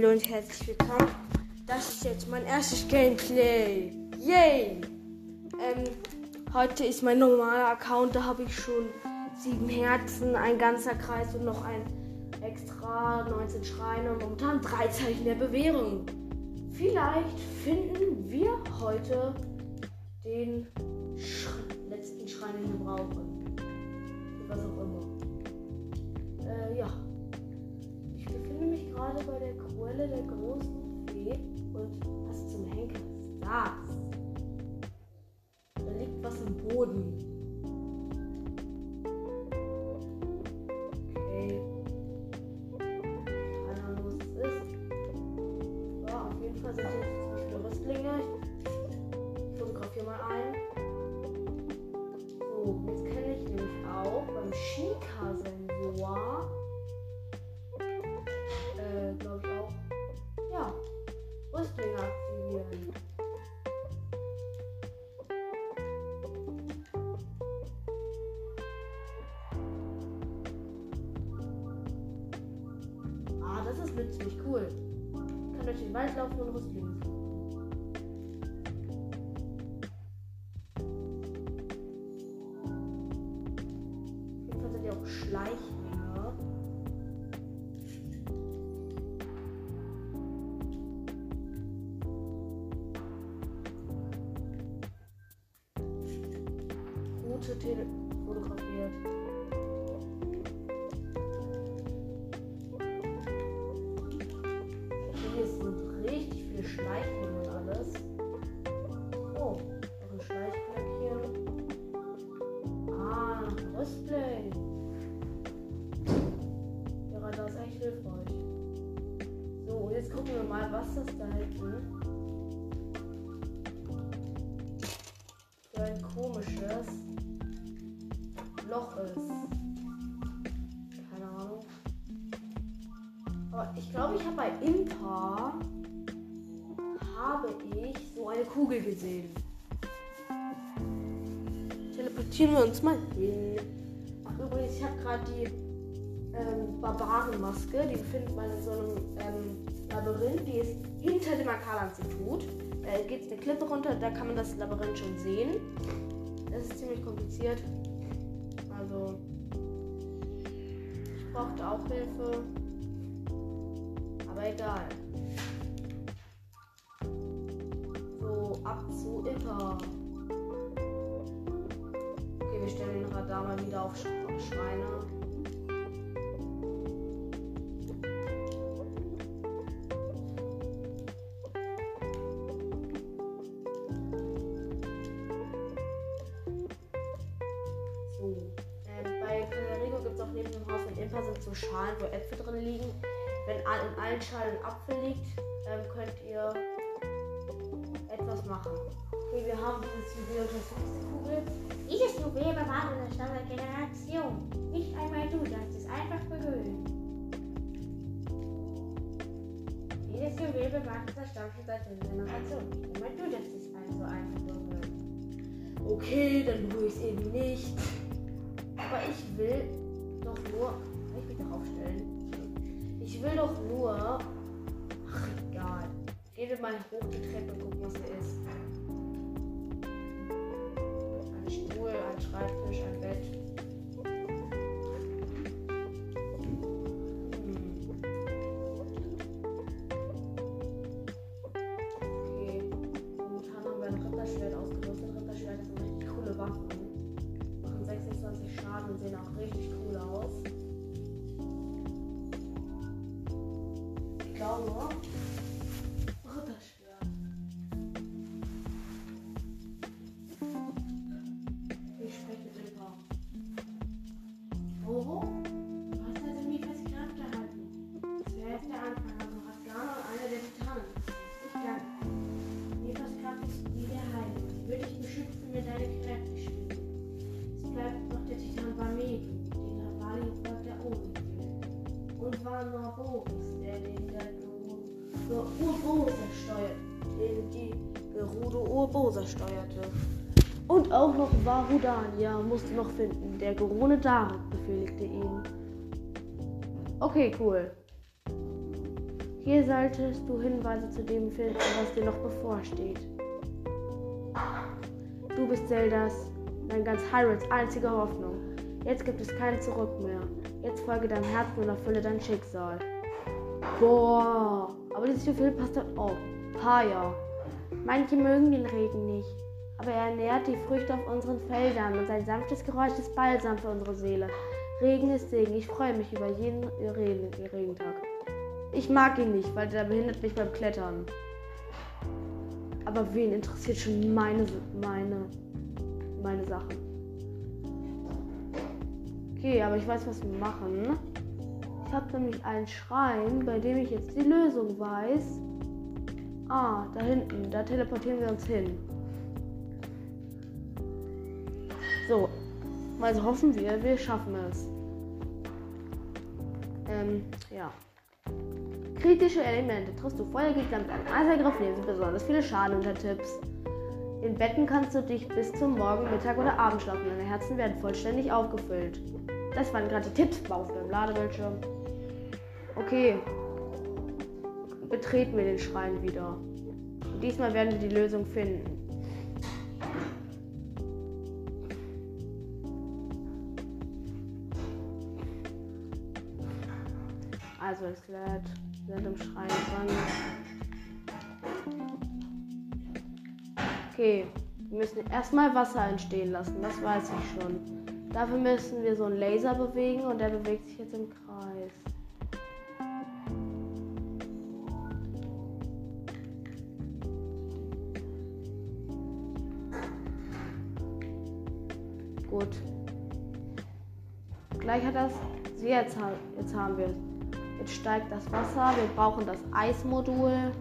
Hallo und herzlich willkommen. Das ist jetzt mein erstes Gameplay. Yay! Ähm, heute ist mein normaler Account, da habe ich schon sieben Herzen, ein ganzer Kreis und noch ein extra 19 Schreine und momentan drei Zeichen der Bewährung. Vielleicht finden wir heute den Sch letzten Schrein, den wir brauchen. Was auch immer. Äh, ja befinde mich gerade bei der Quelle der großen Fee und was zum Henker das? Da liegt was im Boden. Ist ziemlich cool. Kann durch den Wald laufen und Rüstlinge für ein komisches Loch ist. Keine Ahnung. Aber ich glaube, ich habe bei Impa habe ich so eine Kugel gesehen. Teleportieren wir uns mal hin. Ach übrigens, ich habe gerade die ähm, Barbarenmaske. Die findet man in so einem ähm, Labyrinth. Die ist hinter dem Akal-Institut. Da geht eine Klippe runter, da kann man das Labyrinth schon sehen. Das ist ziemlich kompliziert. Also, ich brauchte auch Hilfe. Aber egal. So, ab zu Itter. Okay, wir stellen den Radar mal wieder auf Schweine. Imper sind so Schalen, wo Äpfel drin liegen. Wenn in allen Schalen ein Apfel liegt, ähm, könnt ihr etwas machen. Okay, wir haben dieses Juwel Untersuchungskugel. Dieses Juwel bewahrt unser Stamm der Generation. Nicht einmal du darfst es einfach berühren. Dieses Juwel bewahrt unser Stamm schon seit der Generation. Nicht einmal du darfst es also einfach berühren. Okay, dann berühre ich es eben nicht. Aber ich will doch nur aufstellen. Ich will doch nur. Ach, egal. Wir mal hoch die Treppe und gucken, was hier ist. Ein Stuhl, ein Schreibtisch, ein Bett. Steuerte. Und auch noch Varudania musste noch finden. Der Gerone Darik befehligte ihn. Okay, cool. Hier solltest du Hinweise zu dem finden, was dir noch bevorsteht. Du bist Zeldas, mein ganz Hyrule's einzige Hoffnung. Jetzt gibt es kein Zurück mehr. Jetzt folge deinem Herzen und erfülle dein Schicksal. Boah, aber dieses Gefühl passt dann auch. Paya. Manche mögen den Regen nicht, aber er ernährt die Früchte auf unseren Feldern und sein sanftes Geräusch ist Balsam für unsere Seele. Regen ist Segen. Ich freue mich über jeden Regen Regentag. Ich mag ihn nicht, weil der behindert mich beim Klettern. Aber wen interessiert schon meine, meine, meine Sachen? Okay, aber ich weiß, was wir machen. Ich habe nämlich einen Schrein, bei dem ich jetzt die Lösung weiß. Ah, da hinten. Da teleportieren wir uns hin. So. Also hoffen wir, wir schaffen es. Ähm, ja. Kritische Elemente. Triffst du Feuergegner mit einem Eisangriff, nehmen sie besonders viele Schaden unter Tipps. In Betten kannst du dich bis zum Morgen, Mittag oder Abend schlafen. Deine Herzen werden vollständig aufgefüllt. Das waren gerade Tipps auf dem Ladebildschirm. Okay. Betreten wir den Schrein wieder. Und diesmal werden wir die Lösung finden. Also lädt. Wir sind im Schrein dran. Okay. Wir müssen erstmal Wasser entstehen lassen. Das weiß ich schon. Dafür müssen wir so einen Laser bewegen und der bewegt sich jetzt im Kreis. Gleich hat das. Jetzt, jetzt haben wir es. Jetzt steigt das Wasser. Wir brauchen das Eismodul.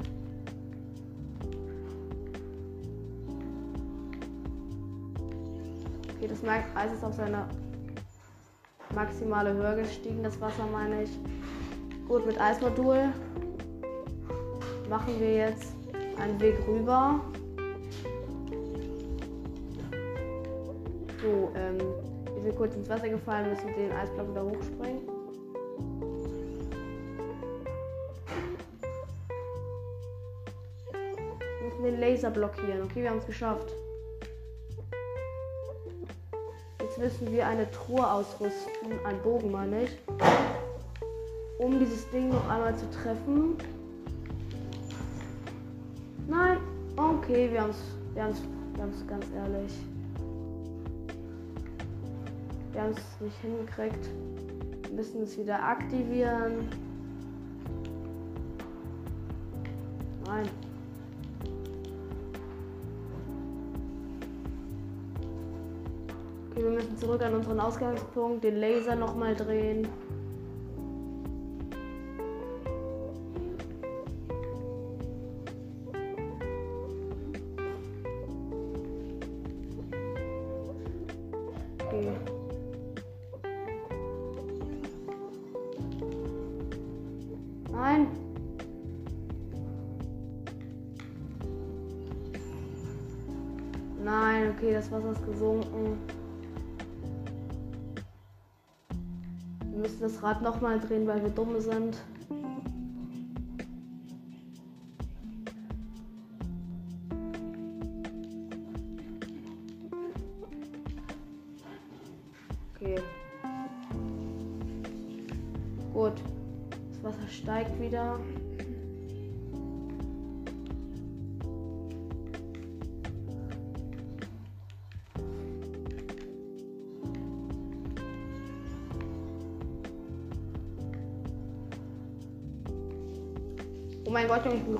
Okay, das Eis ist auf seine maximale Höhe gestiegen, das Wasser meine ich. Gut, mit Eismodul machen wir jetzt einen Weg rüber. So, ähm, wir sind kurz ins Wasser gefallen, müssen den Eisblock wieder hochspringen. Wir müssen den Laser blockieren. Okay, wir haben es geschafft. Jetzt müssen wir eine Truhe ausrüsten, einen Bogen meine ich, um dieses Ding noch einmal zu treffen. Nein, okay, wir haben es, wir haben es, wir haben es ganz ehrlich. Wir haben es nicht hingekriegt. Wir müssen es wieder aktivieren. Nein. Okay, wir müssen zurück an unseren Ausgangspunkt, den Laser nochmal drehen. Müssen das Rad nochmal drehen, weil wir dumm sind.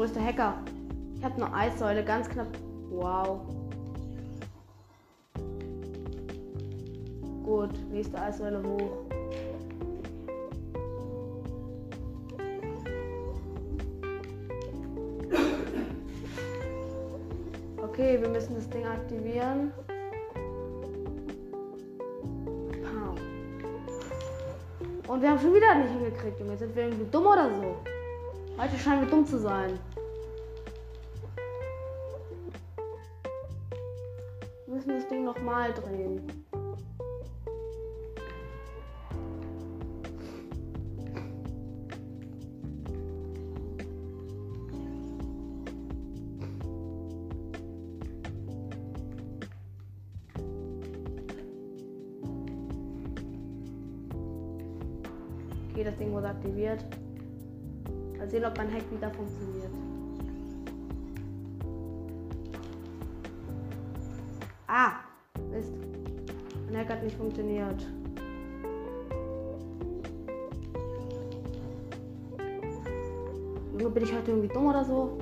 Größter Hacker. Ich habe eine Eissäule, ganz knapp. Wow. Gut, nächste Eissäule hoch. Okay, wir müssen das Ding aktivieren. Und wir haben schon wieder nicht hingekriegt, Junge. Sind wir irgendwie dumm oder so? Heute scheinen wir dumm zu sein. müssen das Ding nochmal drehen. Okay, das Ding wurde aktiviert. Mal sehen, ob mein Hack wieder funktioniert. Junge, bin ich heute irgendwie dumm oder so?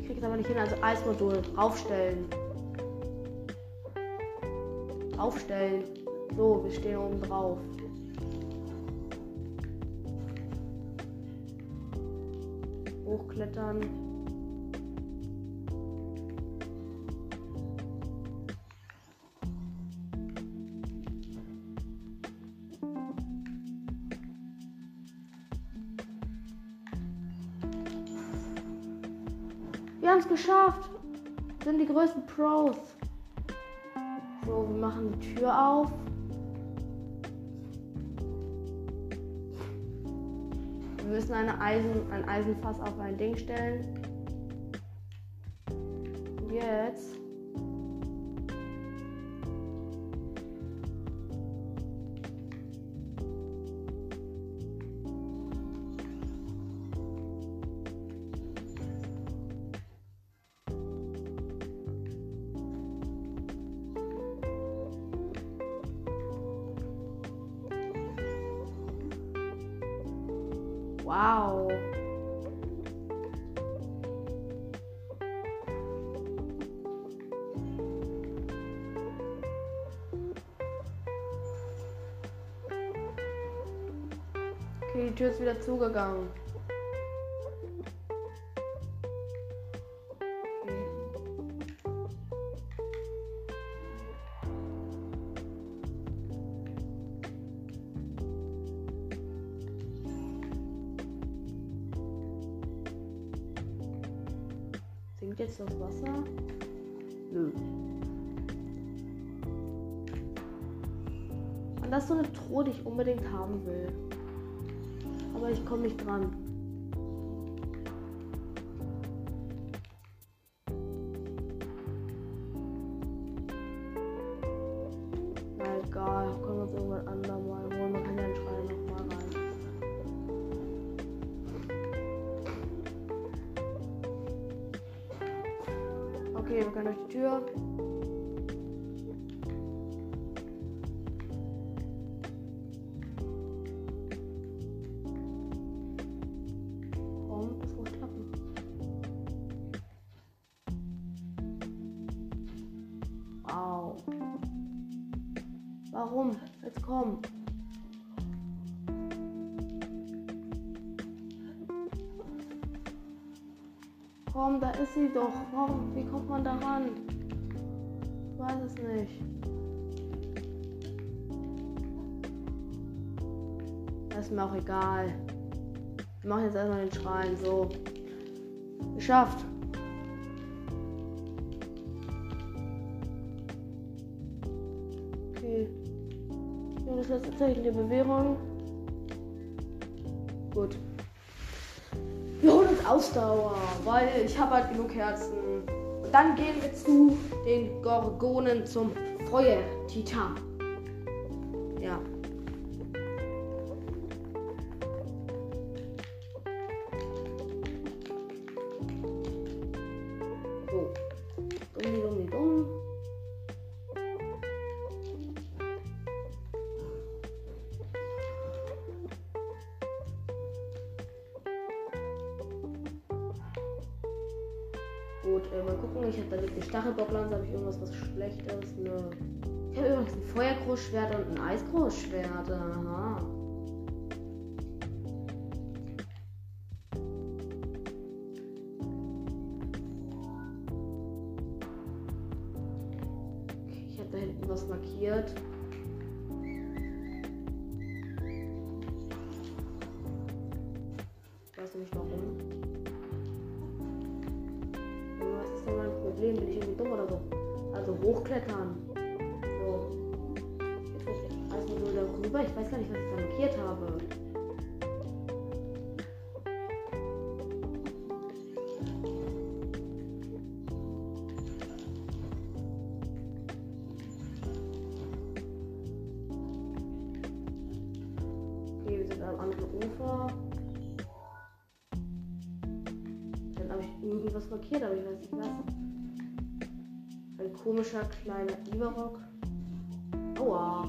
Ich krieg es aber nicht hin. Also Eismodul. Aufstellen. Aufstellen. So, wir stehen oben drauf. Hochklettern. Wir haben es geschafft. Sind die größten Pros. So, wir machen die Tür auf. Wir müssen eine Eisen, ein Eisenfass auf ein Ding stellen. Okay, die Tür ist wieder zugegangen. Sinkt jetzt das Wasser? Nö. Und das ist so eine Truhe, die ich unbedingt haben will. Ich komme nicht dran. Warum? Jetzt komm. Komm, da ist sie doch. Warum? Wie kommt man da ran? Ich weiß es nicht. Das ist mir auch egal. Wir machen jetzt erstmal den Schrein. So. Geschafft. Tatsächlich eine Bewährung. Gut. Wir holen uns Ausdauer, weil ich habe halt genug Herzen. Und dann gehen wir zu den Gorgonen zum Feuer-Titan. Gut, äh, mal gucken. Ich habe da eine Stachelbocklanze. Habe ich irgendwas was Schlechtes? Nö. Ich habe übrigens ein Feuergroßschwert und ein Eisgroßschwert. Aha. Ich irgendwas markiert, aber ich weiß nicht was. Ein komischer kleiner Ivarok. Aua.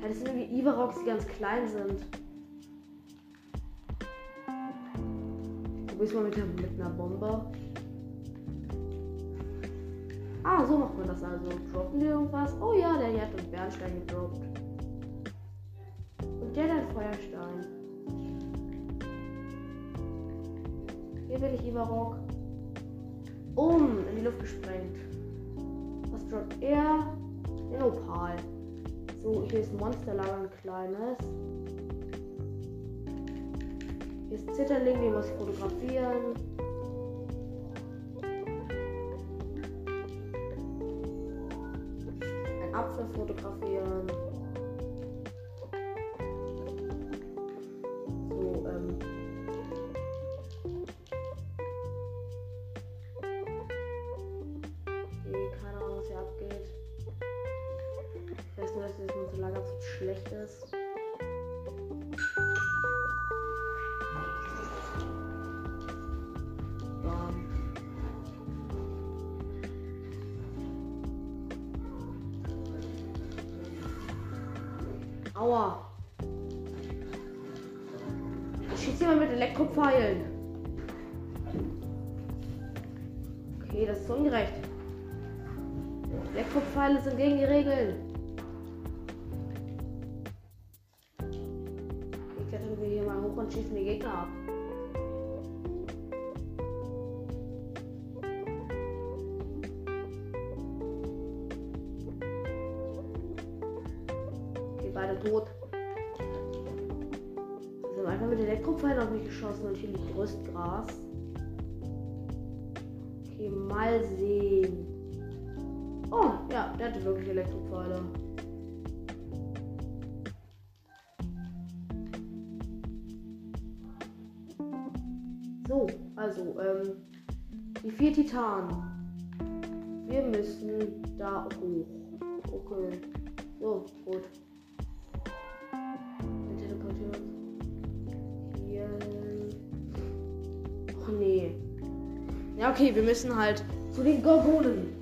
Ja, das sind irgendwie Ivaroks, die ganz klein sind. Probier's mal mit, mit einer Bombe. Ah, so macht man das also. Droppen die irgendwas? Oh ja, der hat uns Bernstein gedroppt. Und der hat Feuerstein. Hier will ich Ivarok. Luft gesprengt. Was droppt er? Den Opal. So, hier ist Monsterlager ein kleines. Hier ist Zitterling, den muss ich fotografieren. Ein Apfel fotografieren. Nur, dass dieses zu schlecht ist. Bam. Aua. Ich schieße jemand mit Elektropfeilen. Okay, das ist ungerecht. Elektropfeile sind gegen die Regeln. So, also, ähm, die vier Titanen. Wir müssen da hoch. Okay. So, gut. Wir teleportieren uns hier. Och nee. Ja, okay, wir müssen halt zu den Gorgonen.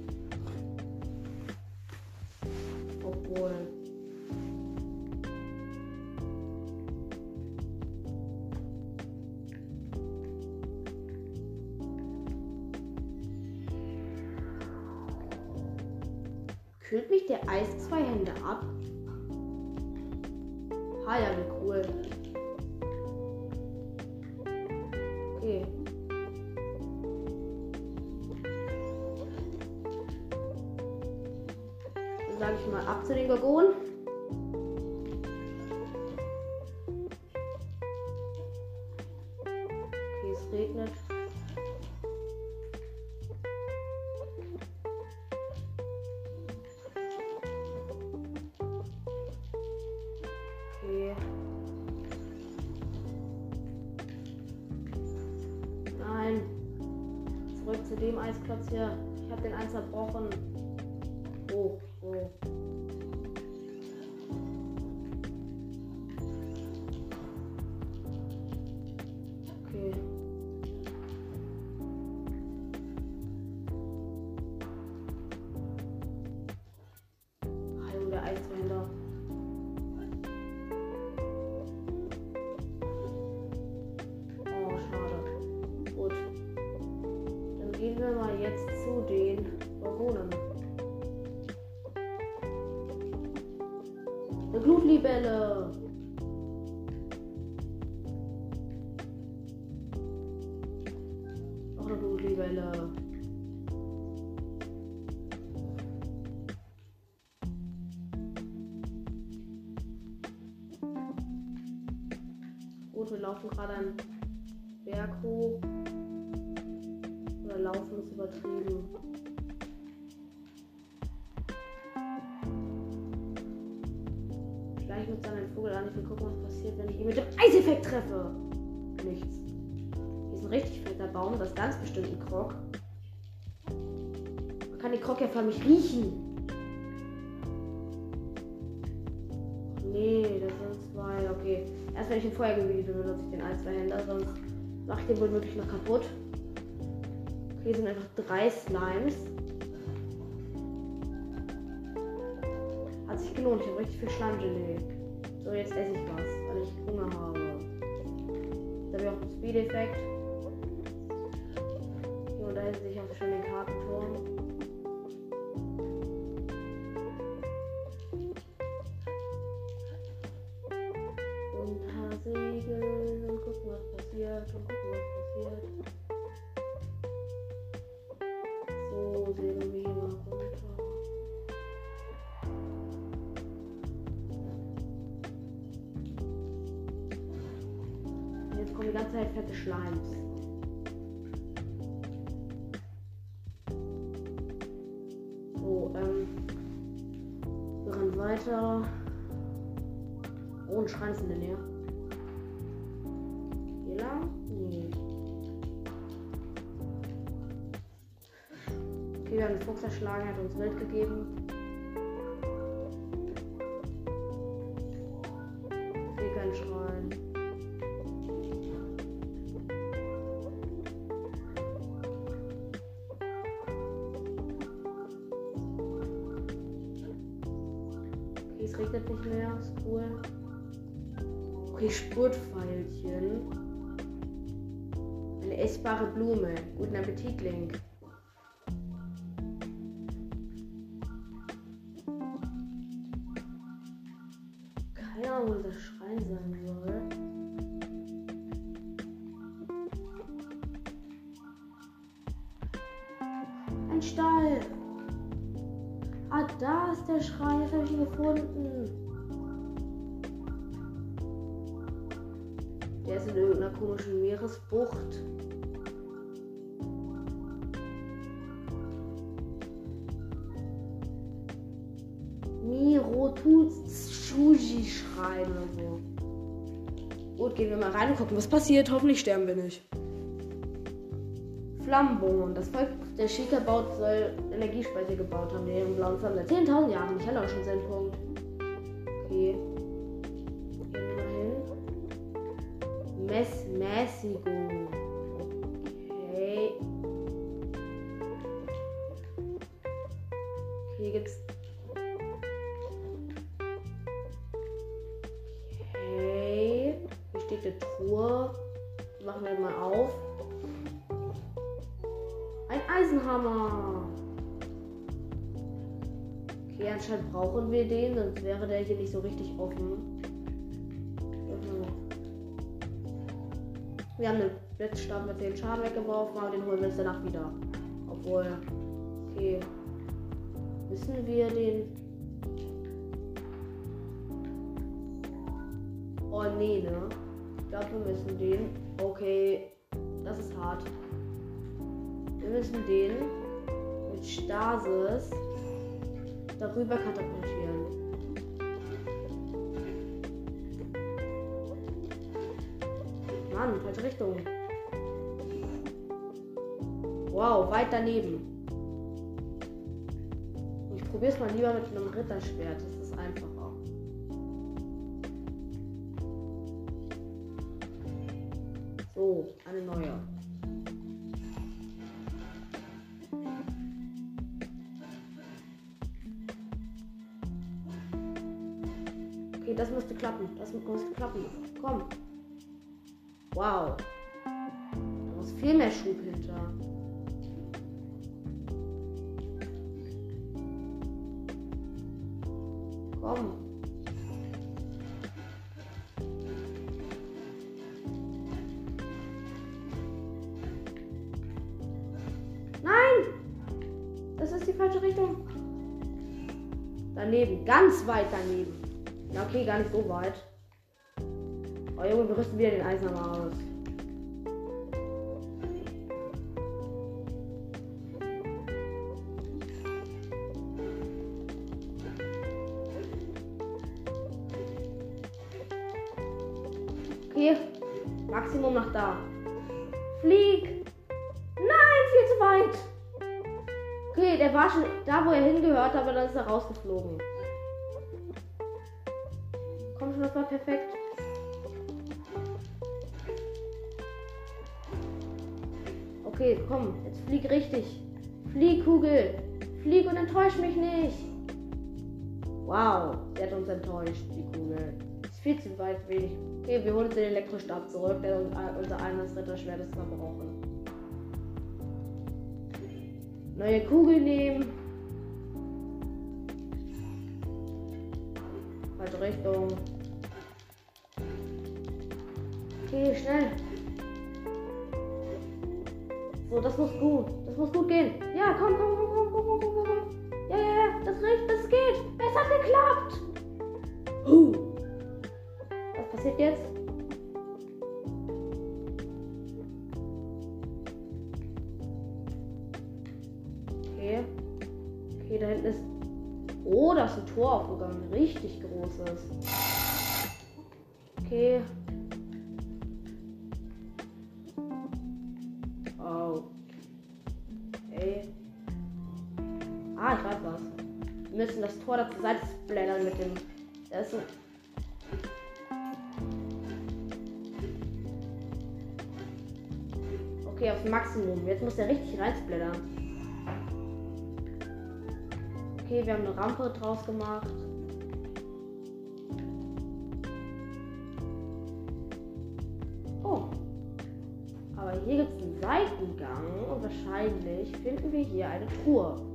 Regnet. Nein. Zurück zu dem Eisplatz hier. Ich habe den Eis zerbrochen. Wir laufen gerade einen Berg hoch. Oder laufen ist übertrieben. Gleich mit seinem Vogel an. Ich will gucken, was passiert, wenn ich ihn mit dem Eiseffekt treffe. Nichts. Hier ist ein richtig fetter Baum. Das ist ganz bestimmt ein Krog. Man kann den Krog ja förmlich riechen. Wenn ich den Feuergebiet benutze ich den ein, zwei Händer, sonst mache ich den wohl wirklich noch kaputt. Okay, sind einfach drei Slimes. Hat sich gelohnt, ich habe richtig viel Schleimgelee. So, jetzt esse ich was, weil ich Hunger habe. Da habe ich auch einen Speed-Effekt. Fette Schleims. So, ähm. Wir rennen weiter. Oh, ein Schrein ist in der Nähe. Hier lang? Nee. Okay, wir haben den Fuchs erschlagen, er hat uns Wild gegeben. Essbare Blume. Guten Appetit, Link. Passiert. Hoffentlich sterben wir nicht. Flammbon. Das Volk der Schika baut soll Energiespeicher gebaut haben, die ihren blauen Flammen seit 10.000 Jahren. Ich hatte auch schon seinen Punkt. Okay. Gehen wir mal hin. Mess Mäßigung. Okay. Hier gibt's. Eine Truhe. Machen wir mal auf. Ein Eisenhammer. Okay, anscheinend brauchen wir den, sonst wäre der hier nicht so richtig offen. Wir haben den Blitzstab mit den Schaden weggeworfen, aber den holen wir jetzt danach wieder. Obwohl. Okay. Müssen wir den. Oh nee, ne? Wir müssen den. Okay. Das ist hart. Wir müssen den mit Stasis darüber katapultieren. Mann, falsche Richtung. Wow, weit daneben. Ich probiere es mal lieber mit einem Ritterschwert. Das So, eine neue. Okay, das müsste klappen. Das müsste klappen. Komm. Wow. Da muss viel mehr Schub hinter. Ganz weit daneben. Ja, okay, gar nicht so weit. Oh Junge, wir rüsten wieder den Eisenhammer aus. Okay, Maximum nach da. Flieg! Nein, viel zu weit! Okay, der war schon da, wo er hingehört, aber dann ist er rausgeflogen. Das war perfekt. Okay, komm, jetzt flieg richtig. Flieg, Kugel. Flieg und enttäusch mich nicht. Wow, der hat uns enttäuscht, die Kugel. Ist viel zu weit wenig. Okay, wir holen den Elektrostab zurück, der uns unser eines Ritterschwert ist verbrochen. Neue Kugel nehmen. Falsche Richtung. Okay, schnell. So, das muss gut. Das muss gut gehen. Ja, komm, komm, komm, komm, komm, komm, komm, komm. Ja, ja, ja, das riecht, das geht. Es hat geklappt. Huh. Was passiert jetzt? Okay. Okay, da hinten ist. Oh, da ist ein Tor aufgegangen. Richtig großes. Okay. Das Tor da zur Seite blättern mit dem. Das ist ein Okay, aufs Maximum. Jetzt muss der richtig reinsblättern. Okay, wir haben eine Rampe draus gemacht. Oh. Aber hier gibt es einen Seitengang und wahrscheinlich finden wir hier eine Truhe.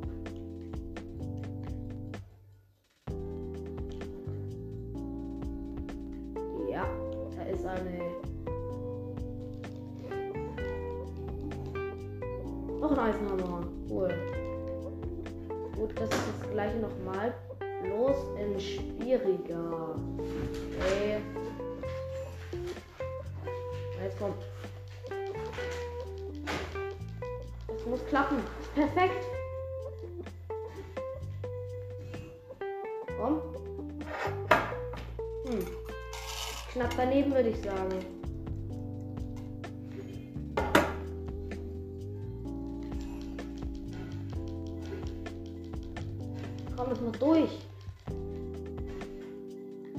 Würde ich sagen. Komm, es muss durch.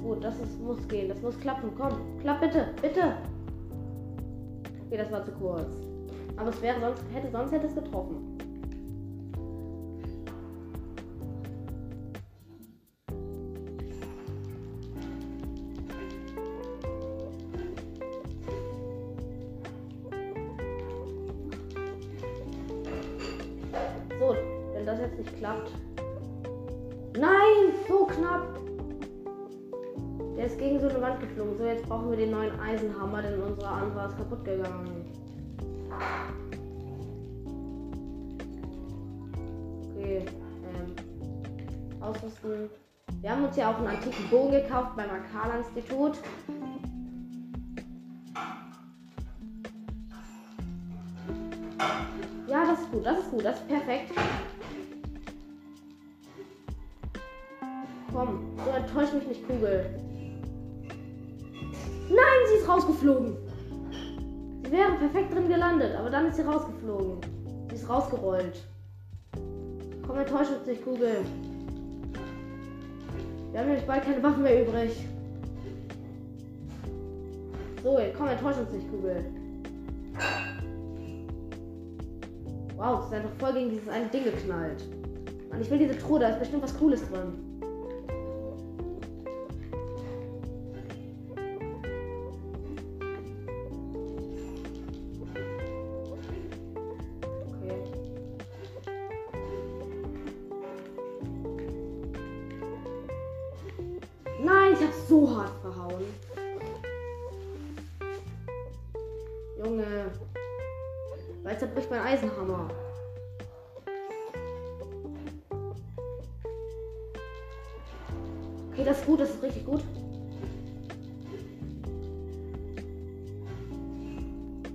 Gut, das ist, muss gehen. Das muss klappen. Komm, klapp bitte, bitte. Okay, das war zu kurz. Aber es wäre sonst, hätte, sonst hätte es getroffen. Kaputt gegangen. Okay, ähm, ausrüsten. Wir haben uns ja auch einen antiken Bogen gekauft beim Akala-Institut. Ja, das ist gut, das ist gut, das ist perfekt. Komm, so enttäuscht mich nicht, Kugel sie ist rausgeflogen. Sie wäre perfekt drin gelandet, aber dann ist sie rausgeflogen. Sie ist rausgerollt. Komm, enttäuscht uns nicht, Kugel. Wir haben nämlich bald keine Waffen mehr übrig. So, komm, enttäuscht uns nicht, Kugel. Wow, es ist einfach voll gegen dieses eine Ding geknallt. Mann, ich will diese Truhe, da ist bestimmt was Cooles drin. Mann, ich hab's so hart verhauen. Junge. Weil zerbricht mein Eisenhammer. Okay, das ist gut, das ist richtig gut.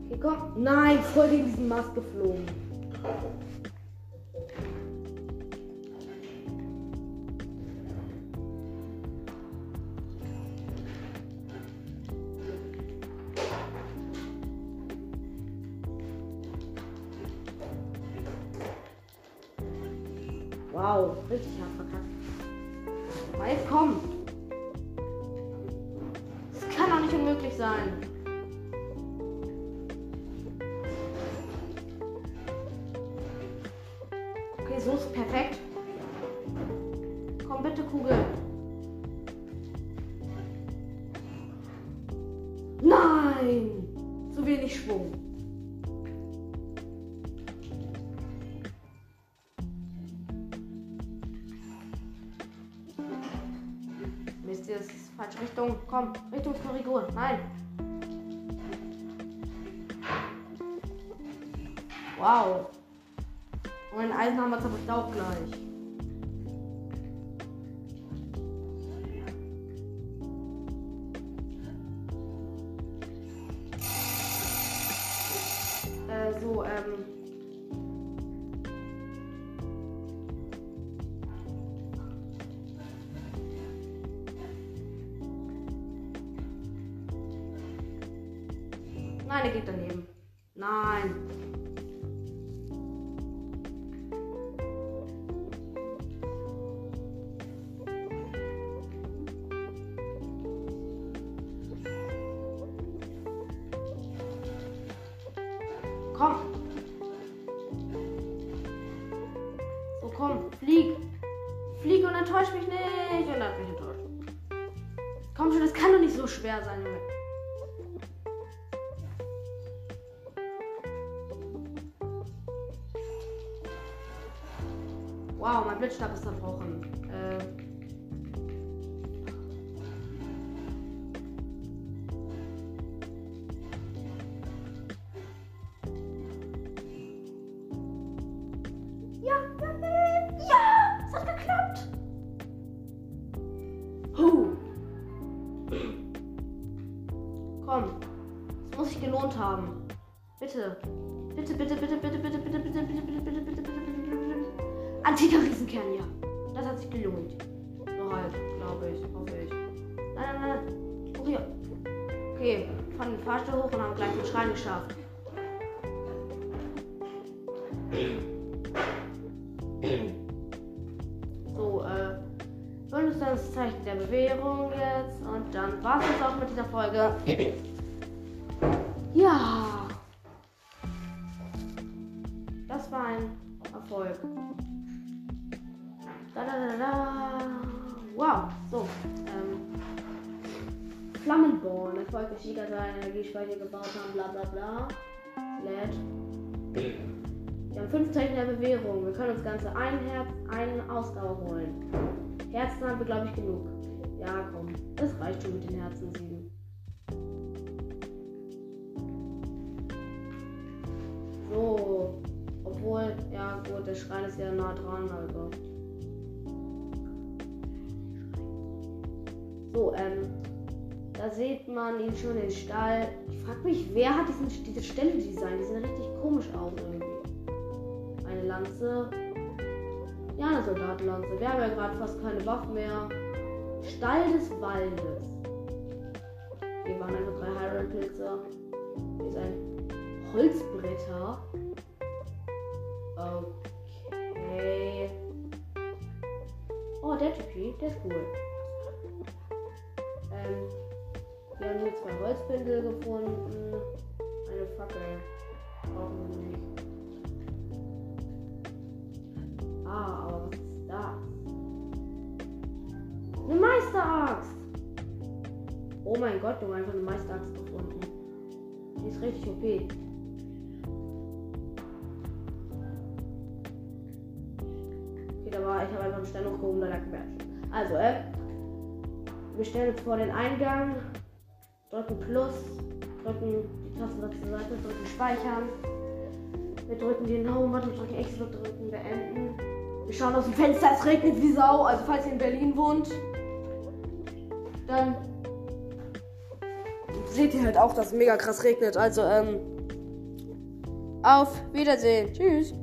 Okay, komm. Nein, voll gegen diesen Mast geflogen. Richtung. Komm, Richtungskorrektur. Nein. Wow. Und ein Eisenhammer zerbricht auch gleich. Flieg. Flieg und enttäusch mich nicht. Und er hat mich enttäuscht. Komm schon, das kann doch nicht so schwer sein, Junge. Wow, mein Blitzstab ist zerbrochen. Es auch mit dieser Folge. Ja. Das war ein Erfolg. Da, da, da, da. Wow. So. Ähm, Flammenborn. Erfolgreich Sieger sein, Energiespeicher gebaut haben, bla bla bla. Lädt. Wir haben fünf Zeichen der Bewährung. Wir können uns ganze ein Herz, einen Ausdauer holen. Herzen haben wir, glaube ich, genug. Ja, komm. Das reicht schon mit den Herzen sieben. So. Obwohl, ja gut, der Schrein ist ja nah dran, also. So, ähm. Da sieht man ihn schon den Stall. Ich frag mich, wer hat diesen, diese Stelle designt? Die sehen richtig komisch aus irgendwie. Eine Lanze. Ja, eine Soldatenlanze. Wir haben ja gerade fast keine Waffen mehr. Stall des Waldes. Hier waren einfach drei Hyrule-Pilze. Hier ist ein Holzbretter. Okay. Oh, der Typi, der ist cool. Ähm, wir haben hier zwei Holzbündel gefunden. Eine Fackel. Brauchen wir nicht. Ah, aber was Meisteraxt! Oh mein Gott, du hast einfach eine Meisteraxt gefunden. Die ist richtig OP. Okay, da war, ich habe einfach einen Stein hochgehoben, da lag ein Bärchen. Also, äh, wir stellen uns vor den Eingang, drücken Plus, drücken die Taste zur Seite, drücken Speichern. Wir drücken den Home-Button, drücken wir drücken Beenden. Wir schauen aus dem Fenster, es regnet wie Sau. Also falls ihr in Berlin wohnt, dann seht ihr halt auch, dass es mega krass regnet. Also, ähm, auf Wiedersehen. Tschüss.